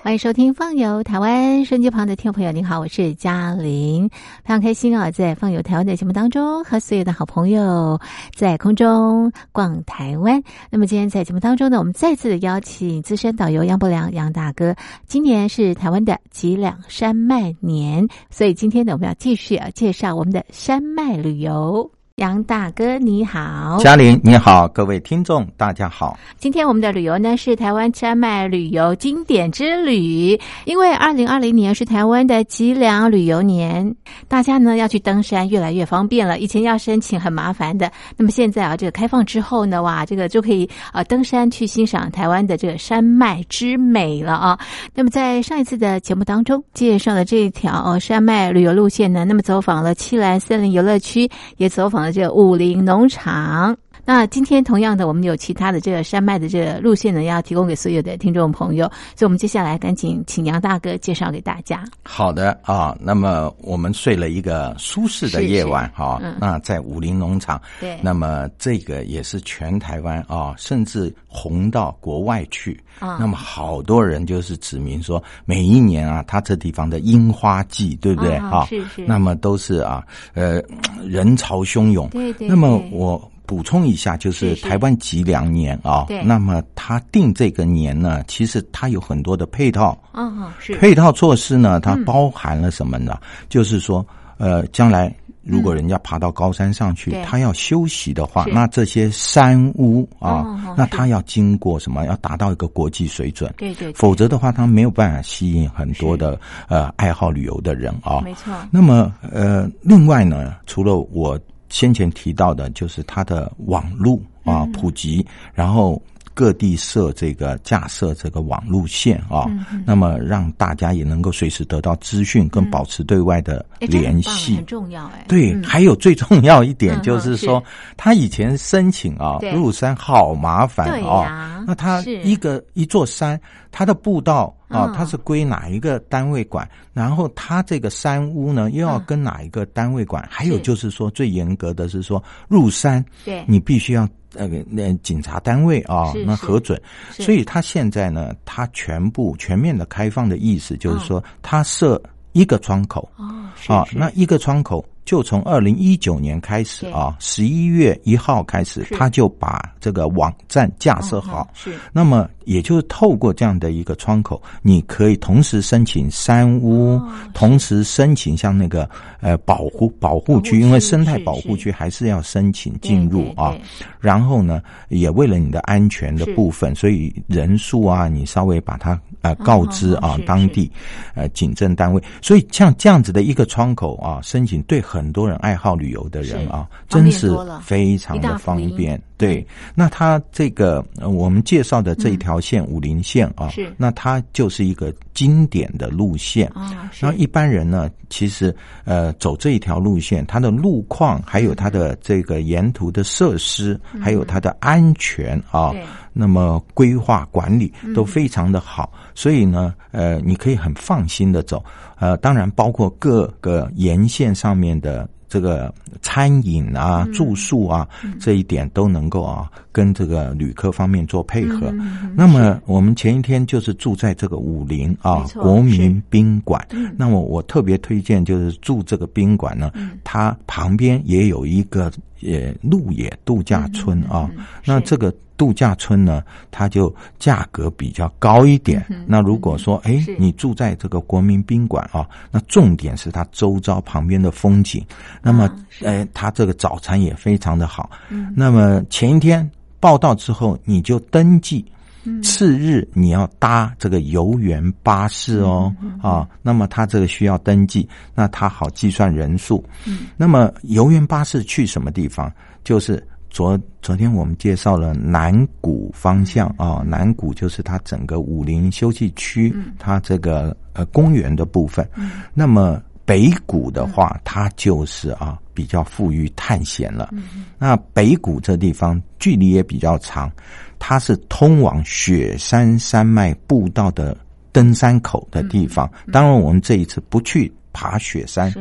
欢迎收听《放游台湾》，手机旁的听众朋友，您好，我是嘉玲，非常开心啊，在《放游台湾》的节目当中，和所有的好朋友在空中逛台湾。那么今天在节目当中呢，我们再次的邀请资深导游杨伯良杨大哥。今年是台湾的脊梁山脉年，所以今天呢，我们要继续啊介绍我们的山脉旅游。杨大哥你好，嘉玲你好，各位听众大家好。今天我们的旅游呢是台湾山脉旅游经典之旅，因为二零二零年是台湾的脊梁旅游年，大家呢要去登山越来越方便了，以前要申请很麻烦的。那么现在啊，这个开放之后呢，哇，这个就可以啊登山去欣赏台湾的这个山脉之美了啊。那么在上一次的节目当中介绍的这一条山脉旅游路线呢，那么走访了七兰森林游乐区，也走访了。这武林农场。那今天同样的，我们有其他的这个山脉的这个路线呢，要提供给所有的听众朋友。所以，我们接下来赶紧请杨大哥介绍给大家。好的啊，那么我们睡了一个舒适的夜晚哈。那在武林农场，对，那么这个也是全台湾啊，甚至红到国外去啊。那么好多人就是指明说，每一年啊，他这地方的樱花季，对不对啊？是是。那么都是啊，呃，人潮汹涌。对对。那么我。补充一下，就是台湾吉良年啊，那么他定这个年呢，其实它有很多的配套，嗯，是配套措施呢，它包含了什么呢？就是说，呃，将来如果人家爬到高山上去，他要休息的话，那这些山屋啊，那他要经过什么？要达到一个国际水准，对对，否则的话，他没有办法吸引很多的呃爱好旅游的人啊。没错。那么呃，另外呢，除了我。先前提到的就是它的网络啊普及，然后各地设这个架设这个网路线啊，那么让大家也能够随时得到资讯，跟保持对外的联系，很重要哎。对，还有最重要一点就是说，他以前申请啊入山好麻烦啊，那他一个一座山，它的步道。啊，它是归哪一个单位管？然后它这个山屋呢，又要跟哪一个单位管？还有就是说，最严格的是说入山，对，你必须要那个那警察单位啊，那核准。所以他现在呢，他全部全面的开放的意思就是说，他设一个窗口哦，啊，那一个窗口。就从二零一九年开始啊，十一月一号开始，他就把这个网站架设好。是，那么也就是透过这样的一个窗口，你可以同时申请三屋，同时申请像那个呃保护保护区，因为生态保护区还是要申请进入啊。然后呢，也为了你的安全的部分，所以人数啊，你稍微把它呃告知啊当地呃警政单位。所以像这样子的一个窗口啊，申请对很很多人爱好旅游的人啊，真是非常的方便。对，那它这个我们介绍的这一条线武林线啊，是那它就是一个经典的路线啊。然后一般人呢，其实呃走这一条路线，它的路况还有它的这个沿途的设施，还有它的安全啊，那么规划管理都非常的好，所以呢，呃，你可以很放心的走。呃，当然包括各个沿线上面的。这个餐饮啊、住宿啊，这一点都能够啊，跟这个旅客方面做配合。那么我们前一天就是住在这个武林啊国民宾馆。那么我特别推荐就是住这个宾馆呢，它旁边也有一个呃鹿野度假村啊。那这个。度假村呢，它就价格比较高一点。那如果说，哎，你住在这个国民宾馆啊，那重点是它周遭旁边的风景。那么，哎，它这个早餐也非常的好。那么前一天报到之后，你就登记。次日你要搭这个游园巴士哦，啊，那么它这个需要登记，那它好计算人数。那么游园巴士去什么地方？就是。昨昨天我们介绍了南谷方向啊，南谷就是它整个武林休息区，它这个呃公园的部分。那么北谷的话，它就是啊比较富裕探险了。那北谷这地方距离也比较长，它是通往雪山山脉步道的登山口的地方。当然，我们这一次不去。爬雪山。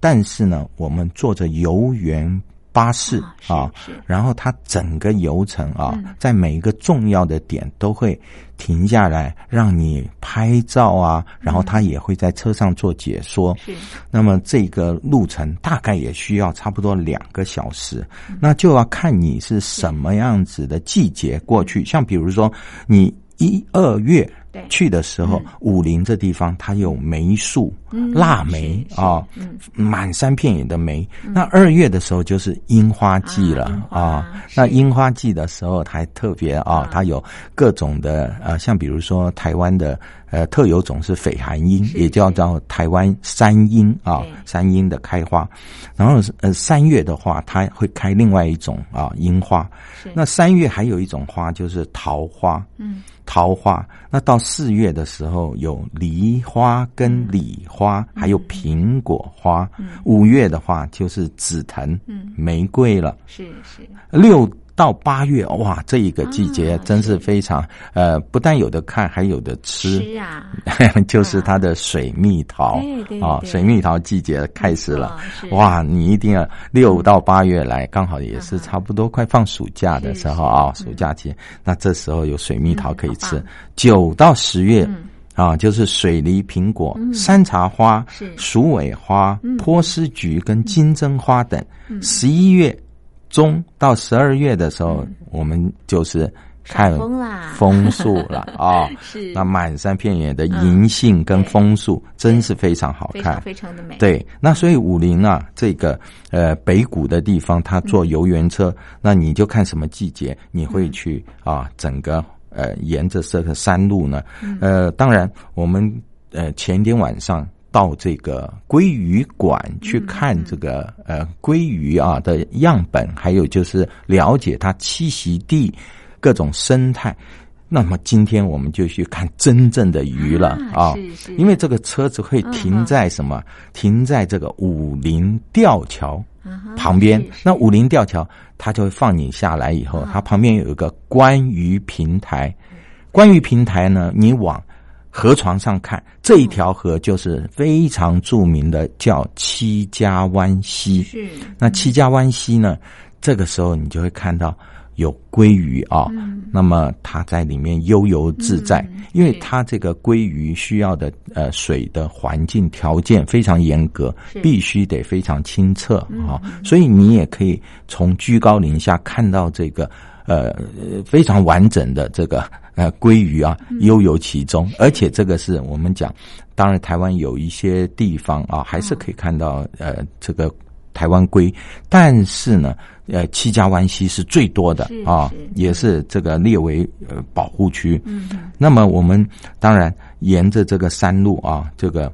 但是呢，我们坐着游园。巴士啊，然后它整个游程啊，在每一个重要的点都会停下来让你拍照啊，然后他也会在车上做解说。是，那么这个路程大概也需要差不多两个小时，那就要看你是什么样子的季节过去。像比如说你一二月。去的时候，武陵这地方它有梅树、腊梅啊，满山遍野的梅。那二月的时候就是樱花季了啊。那樱花季的时候还特别啊，它有各种的呃，像比如说台湾的呃特有种是绯寒樱，也叫做台湾山樱啊，山樱的开花。然后呃三月的话，它会开另外一种啊樱花。那三月还有一种花就是桃花。嗯。桃花，那到四月的时候有梨花跟李花，还有苹果花。五月的话就是紫藤、玫瑰了。是是。六。到八月哇，这一个季节真是非常呃，不但有的看，还有的吃。吃啊，就是它的水蜜桃啊，水蜜桃季节开始了。哇，你一定要六到八月来，刚好也是差不多快放暑假的时候啊，暑假期。那这时候有水蜜桃可以吃。九到十月啊，就是水梨、苹果、山茶花、鼠尾花、波斯菊跟金针花等。十一月。中到十二月的时候，我们就是看枫树了啊。是那满山遍野的银杏跟枫树，真是非常好看，非常的美。对，那所以武陵啊，这个呃北谷的地方，它坐游园车，那你就看什么季节你会去啊？整个呃沿着这个山路呢，呃，当然我们呃前一天晚上。到这个鲑鱼馆去看这个呃鲑鱼啊的样本，还有就是了解它栖息地各种生态。那么今天我们就去看真正的鱼了啊！因为这个车子会停在什么？停在这个武林吊桥旁边。那武林吊桥，它就会放你下来以后，它旁边有一个观鱼平台。观鱼平台呢，你往。河床上看这一条河就是非常著名的，叫七家湾溪。是那七家湾溪呢？这个时候你就会看到有鲑鱼啊，那么它在里面悠游自在，因为它这个鲑鱼需要的呃水的环境条件非常严格，必须得非常清澈啊，所以你也可以从居高临下看到这个呃非常完整的这个。呃，鲑鱼啊，悠游其中，而且这个是我们讲，当然台湾有一些地方啊，还是可以看到呃这个台湾龟，但是呢，呃七家湾溪是最多的啊，也是这个列为呃保护区。嗯，那么我们当然沿着这个山路啊，这个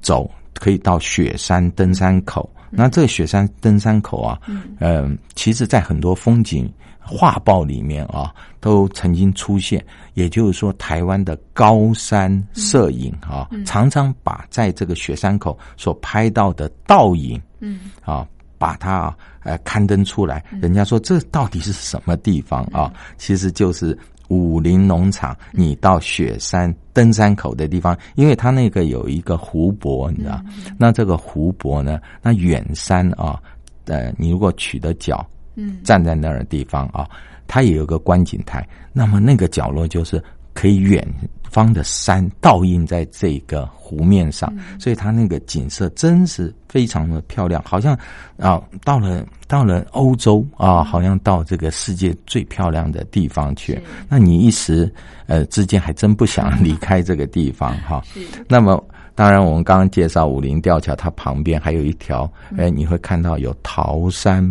走可以到雪山登山口。那这个雪山登山口啊，嗯，其实在很多风景。画报里面啊，都曾经出现。也就是说，台湾的高山摄影啊，常常把在这个雪山口所拍到的倒影，嗯啊，把它啊呃刊登出来。人家说这到底是什么地方啊？其实就是武林农场。你到雪山登山口的地方，因为它那个有一个湖泊，你知道？那这个湖泊呢，那远山啊，呃，你如果取得脚。嗯，站在那儿的地方啊，它也有个观景台。那么那个角落就是可以远方的山倒映在这个湖面上，所以它那个景色真是非常的漂亮，好像啊到了到了欧洲啊，好像到这个世界最漂亮的地方去。那你一时呃之间还真不想离开这个地方 哈。那么当然，我们刚刚介绍武林吊桥，它旁边还有一条，哎，你会看到有桃山。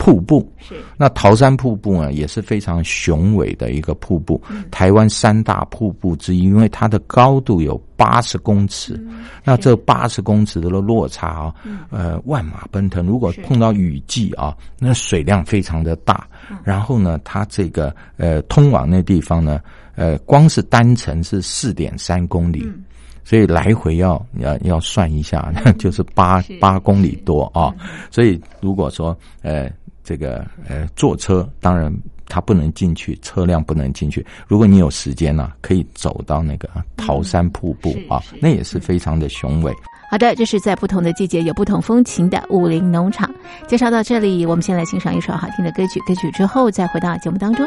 瀑布。是。那桃山瀑布呢，也是非常雄伟的一个瀑布，台湾三大瀑布之一，因为它的高度有八十公尺，那这八十公尺的落差啊，呃，万马奔腾。如果碰到雨季啊，那水量非常的大。然后呢，它这个呃，通往那地方呢，呃，光是单程是四点三公里，所以来回要要要算一下，就是八八公里多啊。所以如果说呃。这个呃，坐车当然它不能进去，车辆不能进去。如果你有时间呢，可以走到那个桃山瀑布啊，那也是非常的雄伟。好的，这是在不同的季节有不同风情的武林农场。介绍到这里，我们先来欣赏一首好听的歌曲，歌曲之后再回到节目当中。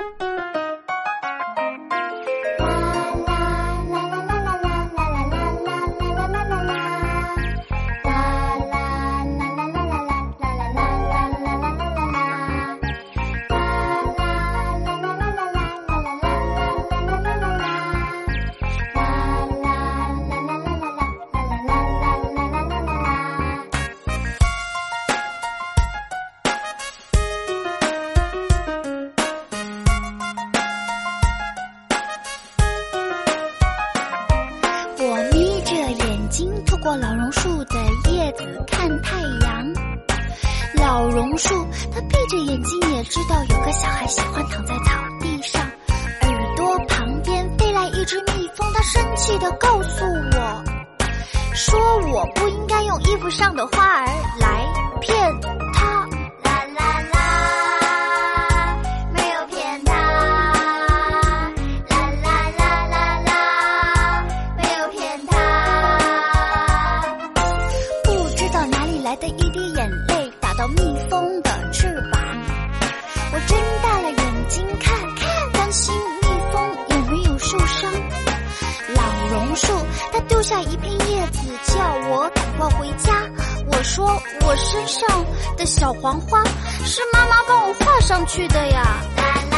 我不应该用衣服上的花儿来说我身上的小黄花是妈妈帮我画上去的呀。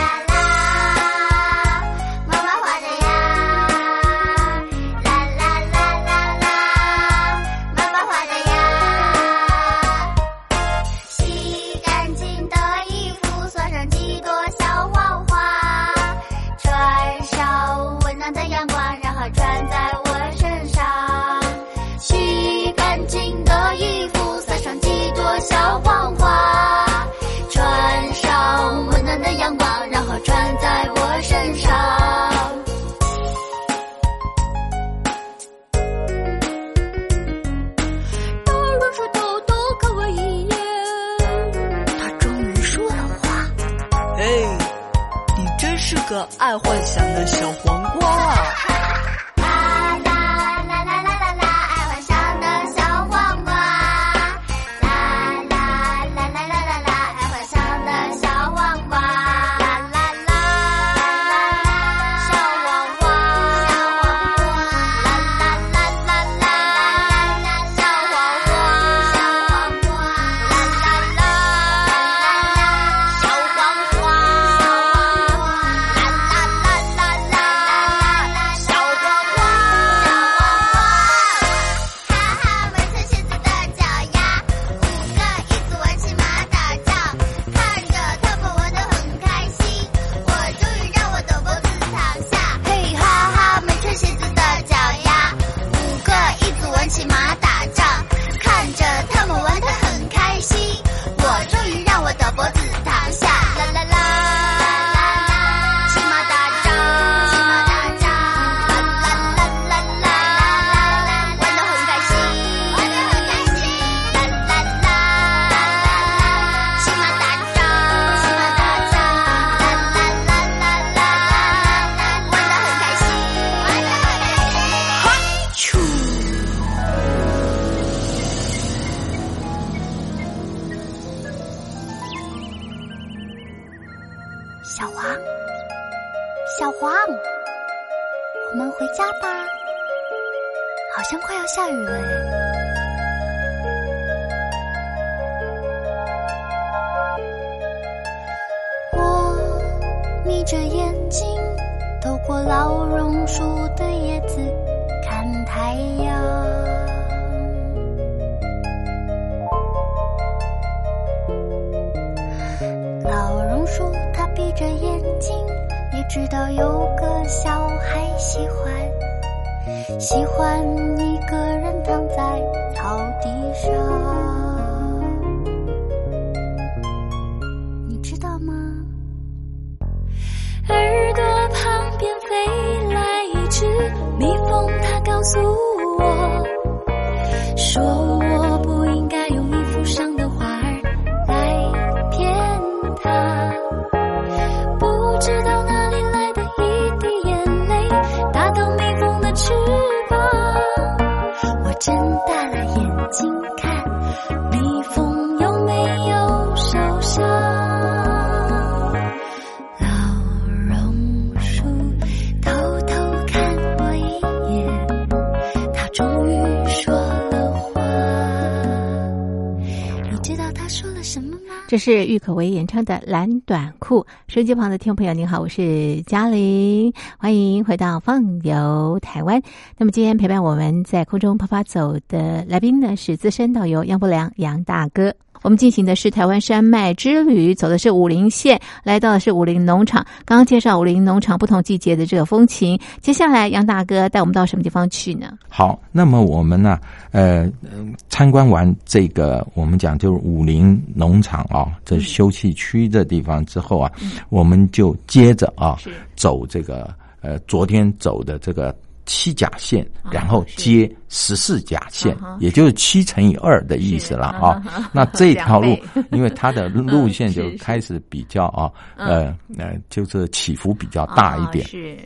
好像快要下雨了。我眯着眼睛，透过老榕树的叶子看太阳。老榕树它闭着眼睛，也知道有个小孩喜欢，喜欢一个人躺在草地上你知道吗？耳朵旁边飞来一只蜜蜂它告诉这是郁可唯演唱的《蓝短裤》。手机旁的听众朋友，您好，我是嘉玲，欢迎回到《放游台湾》。那么今天陪伴我们在空中啪啪走的来宾呢，是资深导游杨伯良杨大哥。我们进行的是台湾山脉之旅，走的是武陵县，来到的是武陵农场。刚刚介绍武陵农场不同季节的这个风情，接下来杨大哥带我们到什么地方去呢？好，那么我们呢，呃，参观完这个我们讲就是武陵农场啊，这休憩区的地方之后啊，我们就接着啊走这个呃昨天走的这个。七甲线，然后接十四甲线，也就是七乘以二的意思了啊。那这条路，因为它的路线就开始比较啊，呃呃，就是起伏比较大一点。是，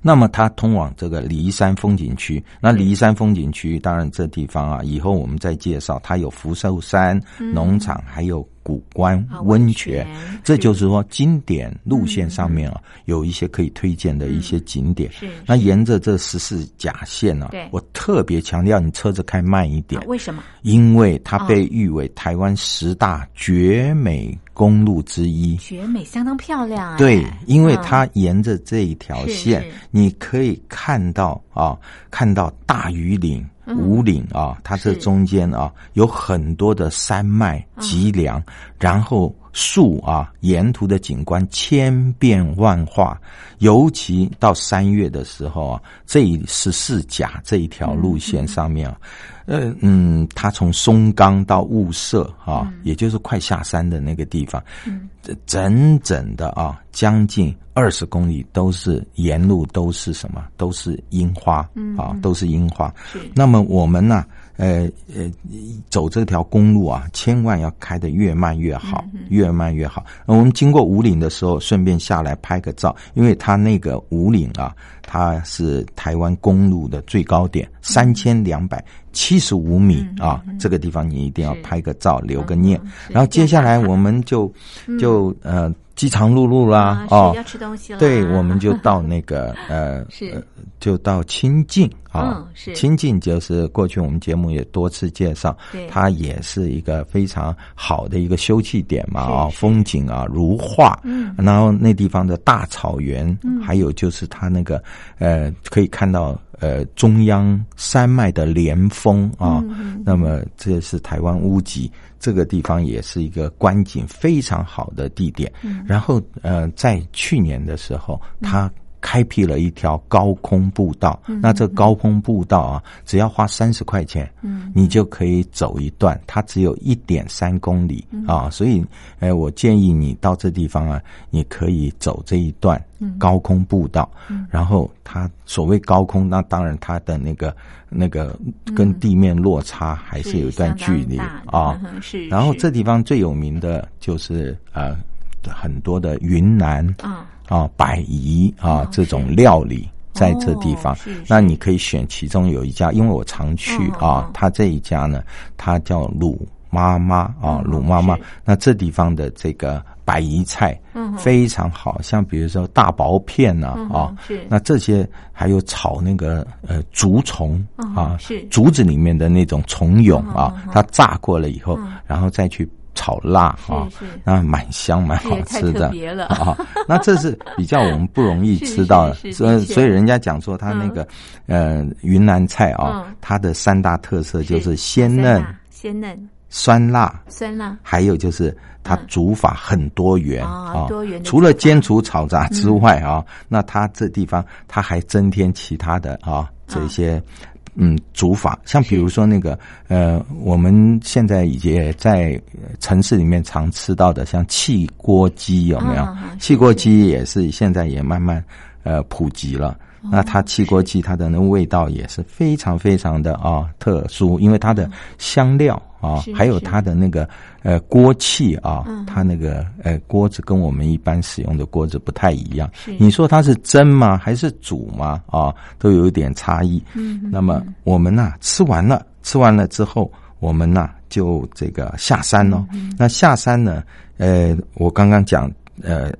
那么它通往这个骊山风景区。那骊山风景区，当然这地方啊，以后我们再介绍。它有福寿山农场，还有。古关温泉，这就是说经典路线上面啊，有一些可以推荐的一些景点。是，那沿着这十四甲线呢，我特别强调你车子开慢一点。为什么？因为它被誉为台湾十大绝美公路之一。绝美，相当漂亮。对，因为它沿着这一条线，你可以看到啊，看到大屿岭。五岭啊，它这中间啊有很多的山脉脊梁，然后树啊，沿途的景观千变万化。尤其到三月的时候啊，这十四甲这一条路线上面啊，呃嗯，它从松冈到雾社啊，也就是快下山的那个地方，整整的啊，将近二十公里都是沿路都是什么？都是樱花啊，都是樱花。那么我们呢？呃呃，走这条公路啊，千万要开得越慢越好，越慢越好。我们经过五岭的时候，顺便下来拍个照，因为它那个五岭啊，它是台湾公路的最高点，三千两百七十五米啊，这个地方你一定要拍个照，留个念。然后接下来我们就就呃。饥肠辘辘啦，哦，要吃东西了。对，我们就到那个呃，是，就到清境啊，是。亲近，就是过去我们节目也多次介绍，它也是一个非常好的一个休憩点嘛，啊，风景啊如画，嗯，然后那地方的大草原，嗯。还有就是它那个呃，可以看到。呃，中央山脉的连峰啊，那么这是台湾屋脊这个地方，也是一个观景非常好的地点。嗯。然后呃，在去年的时候，它开辟了一条高空步道。那这高空步道啊，只要花三十块钱，你就可以走一段。它只有一点三公里啊，所以呃，我建议你到这地方啊，你可以走这一段。高空步道，然后它所谓高空，那当然它的那个那个跟地面落差还是有一段距离啊。是，然后这地方最有名的就是呃很多的云南啊啊百宜啊这种料理在这地方，那你可以选其中有一家，因为我常去啊，他这一家呢，它叫鲁妈妈啊鲁妈妈，那这地方的这个。白宜菜，嗯，非常好，像比如说大薄片呐，啊，是，那这些还有炒那个呃竹虫啊，是。竹子里面的那种虫蛹啊，它炸过了以后，然后再去炒辣啊，那蛮香蛮好吃的。啊。那这是比较我们不容易吃到的，所以所以人家讲说他那个呃云南菜啊，它的三大特色就是鲜嫩，鲜嫩。酸辣，酸辣，还有就是它煮法很多元啊，多元。除了煎煮炒炸之外啊，那它这地方它还增添其他的啊这些嗯煮法，像比如说那个呃，我们现在也在城市里面常吃到的，像汽锅鸡有没有？汽锅鸡也是现在也慢慢呃普及了。那它汽锅鸡它的那味道也是非常非常的啊特殊，因为它的香料啊，还有它的那个呃锅气啊，它那个呃锅子跟我们一般使用的锅子不太一样。你说它是蒸吗？还是煮吗？啊，都有一点差异。嗯。那么我们呢吃完了，吃完了之后，我们呢就这个下山喽。那下山呢，呃，我刚刚讲呃。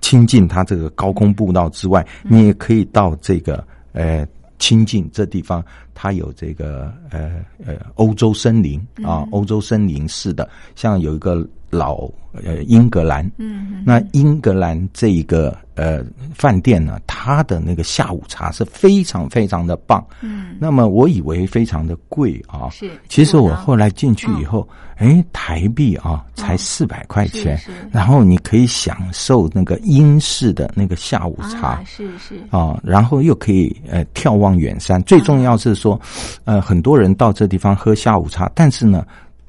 亲近它这个高空步道之外，你也可以到这个呃亲近这地方，它有这个呃呃欧洲森林啊，欧洲森林式的，像有一个老呃英格兰，嗯，那英格兰这一个呃饭店呢，它的那个下午茶是非常非常的棒，嗯，那么我以为非常的贵啊，是，其实我后来进去以后，哎，台币啊才四百块钱，然后你可以享受那个英式的那个下午茶，是是。啊，然后又可以呃眺望远山，最重要是说，呃，很多人到这地方喝下午茶，但是呢。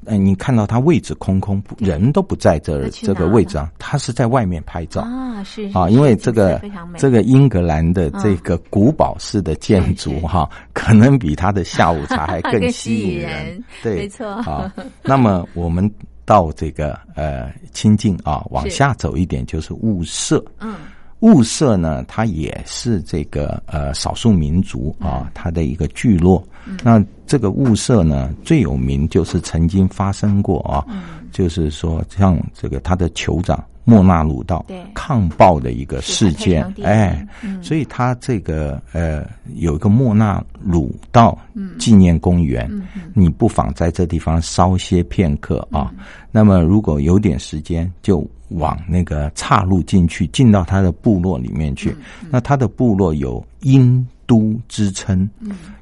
哎，你看到他位置空空，人都不在这这个位置啊，他是在外面拍照。啊，是啊，因为这个这个英格兰的这个古堡式的建筑 哈，可能比他的下午茶还更吸引人，对，没错。啊。那么我们到这个呃清境啊，往下走一点就是雾社，嗯。雾社呢，它也是这个呃少数民族啊，它的一个聚落。那这个雾社呢，最有名就是曾经发生过啊，就是说像这个他的酋长莫纳鲁道抗暴的一个事件，哎，所以他这个呃有一个莫纳鲁道纪念公园，你不妨在这地方稍歇片刻啊。那么如果有点时间，就。往那个岔路进去，进到他的部落里面去。那他的部落有樱都之称，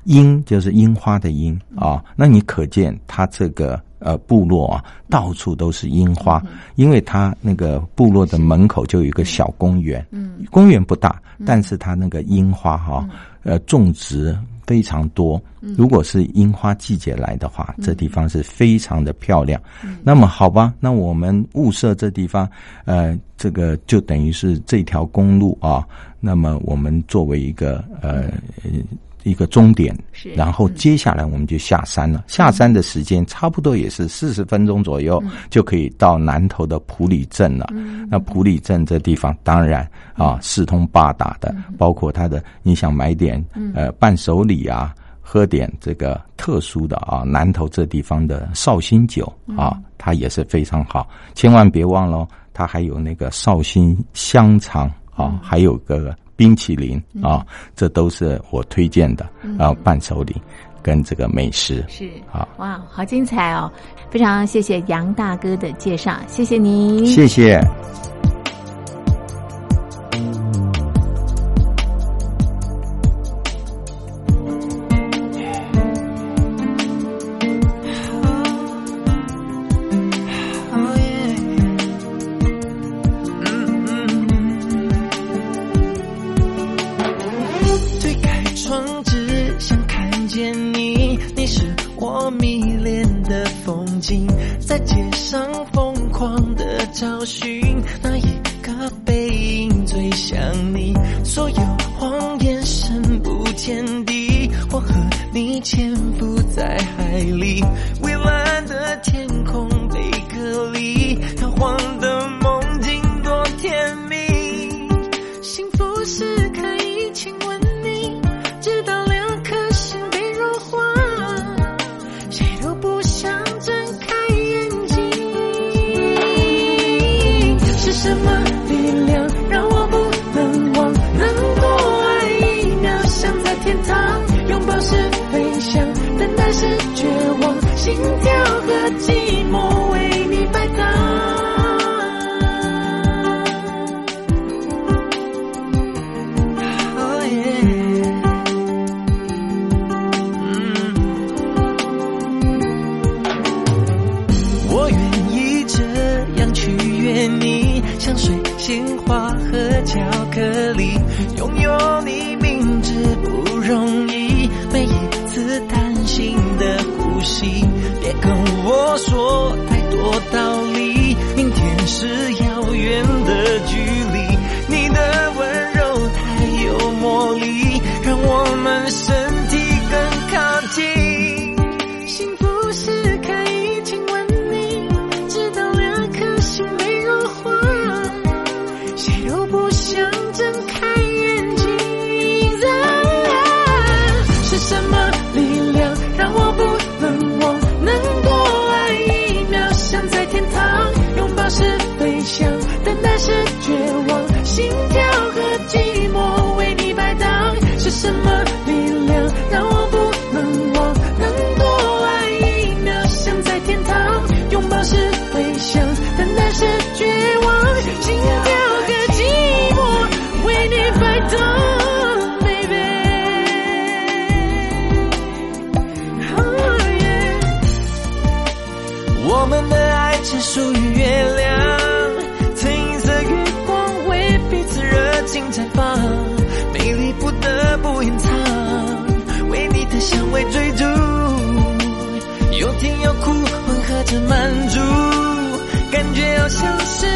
樱就是樱花的樱啊。那你可见他这个呃部落啊，到处都是樱花，因为他那个部落的门口就有一个小公园，公园不大，但是他那个樱花哈，呃种植。非常多。如果是樱花季节来的话，这地方是非常的漂亮。那么好吧，那我们物色这地方，呃，这个就等于是这条公路啊。那么我们作为一个呃。一个终点，然后接下来我们就下山了。下山的时间差不多也是四十分钟左右，就可以到南头的普里镇了。那普里镇这地方当然啊，四通八达的，包括它的你想买点呃伴手礼啊，喝点这个特殊的啊，南头这地方的绍兴酒啊，它也是非常好。千万别忘了，它还有那个绍兴香肠啊，还有个。冰淇淋啊，这都是我推荐的然后，伴手礼跟这个美食是。啊，哇，好精彩哦！非常谢谢杨大哥的介绍，谢谢您，谢谢。为追逐，有甜有苦混合着满足，感觉好像是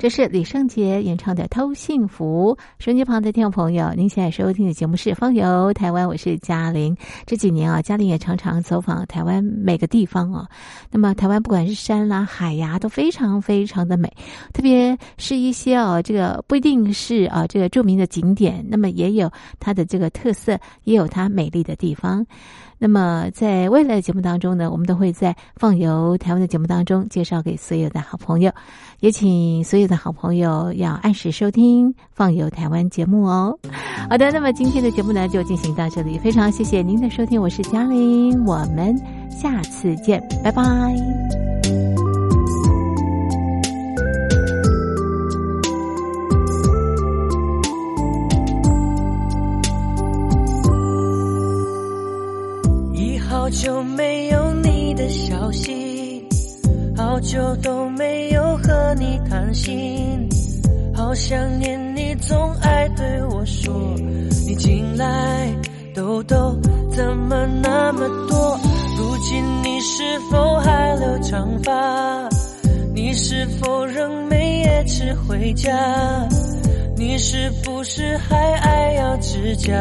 这是李圣杰演唱的《偷幸福》。收音机旁的听众朋友，您现在收听的节目是《方游台湾》，我是嘉玲。这几年啊，嘉玲也常常走访台湾每个地方啊。那么，台湾不管是山啦、海呀，都非常非常的美。特别是一些啊，这个不一定是啊这个著名的景点，那么也有它的这个特色，也有它美丽的地方。那么，在未来的节目当中呢，我们都会在放游台湾的节目当中介绍给所有的好朋友，也请所有的好朋友要按时收听放游台湾节目哦。好的，那么今天的节目呢就进行到这里，非常谢谢您的收听，我是嘉玲，我们下次见，拜拜。好久没有你的消息，好久都没有和你谈心，好想念你，总爱对我说，你近来痘痘怎么那么多？如今你是否还留长发？你是否仍每夜迟回家？你是不是还爱咬指甲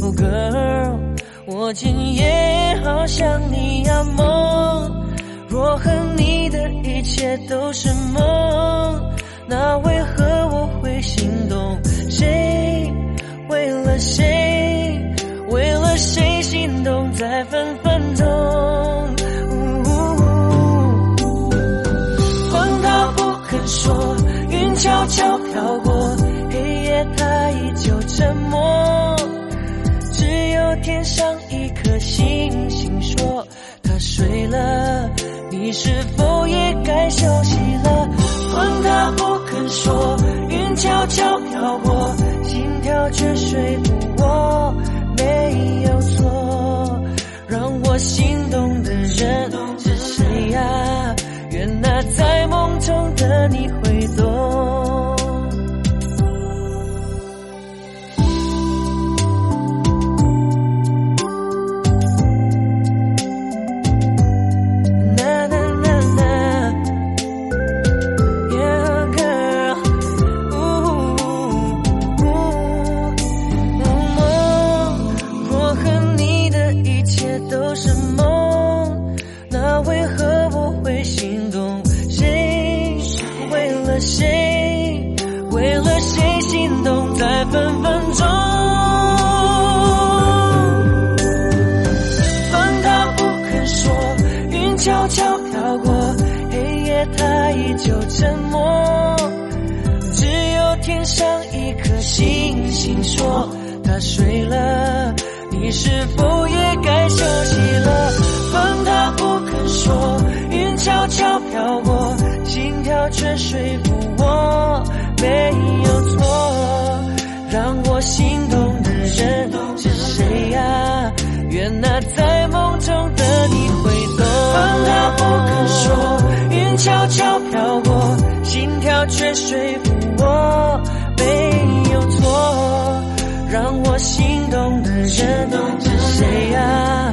？Oh girl。我今夜好想你呀、梦。若和你的一切都是梦，那为何我会心动？谁为了谁，为了谁心动在纷纷中？荒岛不肯说，云悄悄飘过，黑夜它依旧沉默。天上一颗星星说它睡了，你是否也该休息了？风它不肯说，云悄悄飘过，心跳却说服我没有错。让我心动的人却说服我没有错，让我心动的人是谁啊？愿那在梦中的你会懂。风它不肯说，云悄悄飘过，心跳却说服我没有错，让我心动的人是谁啊？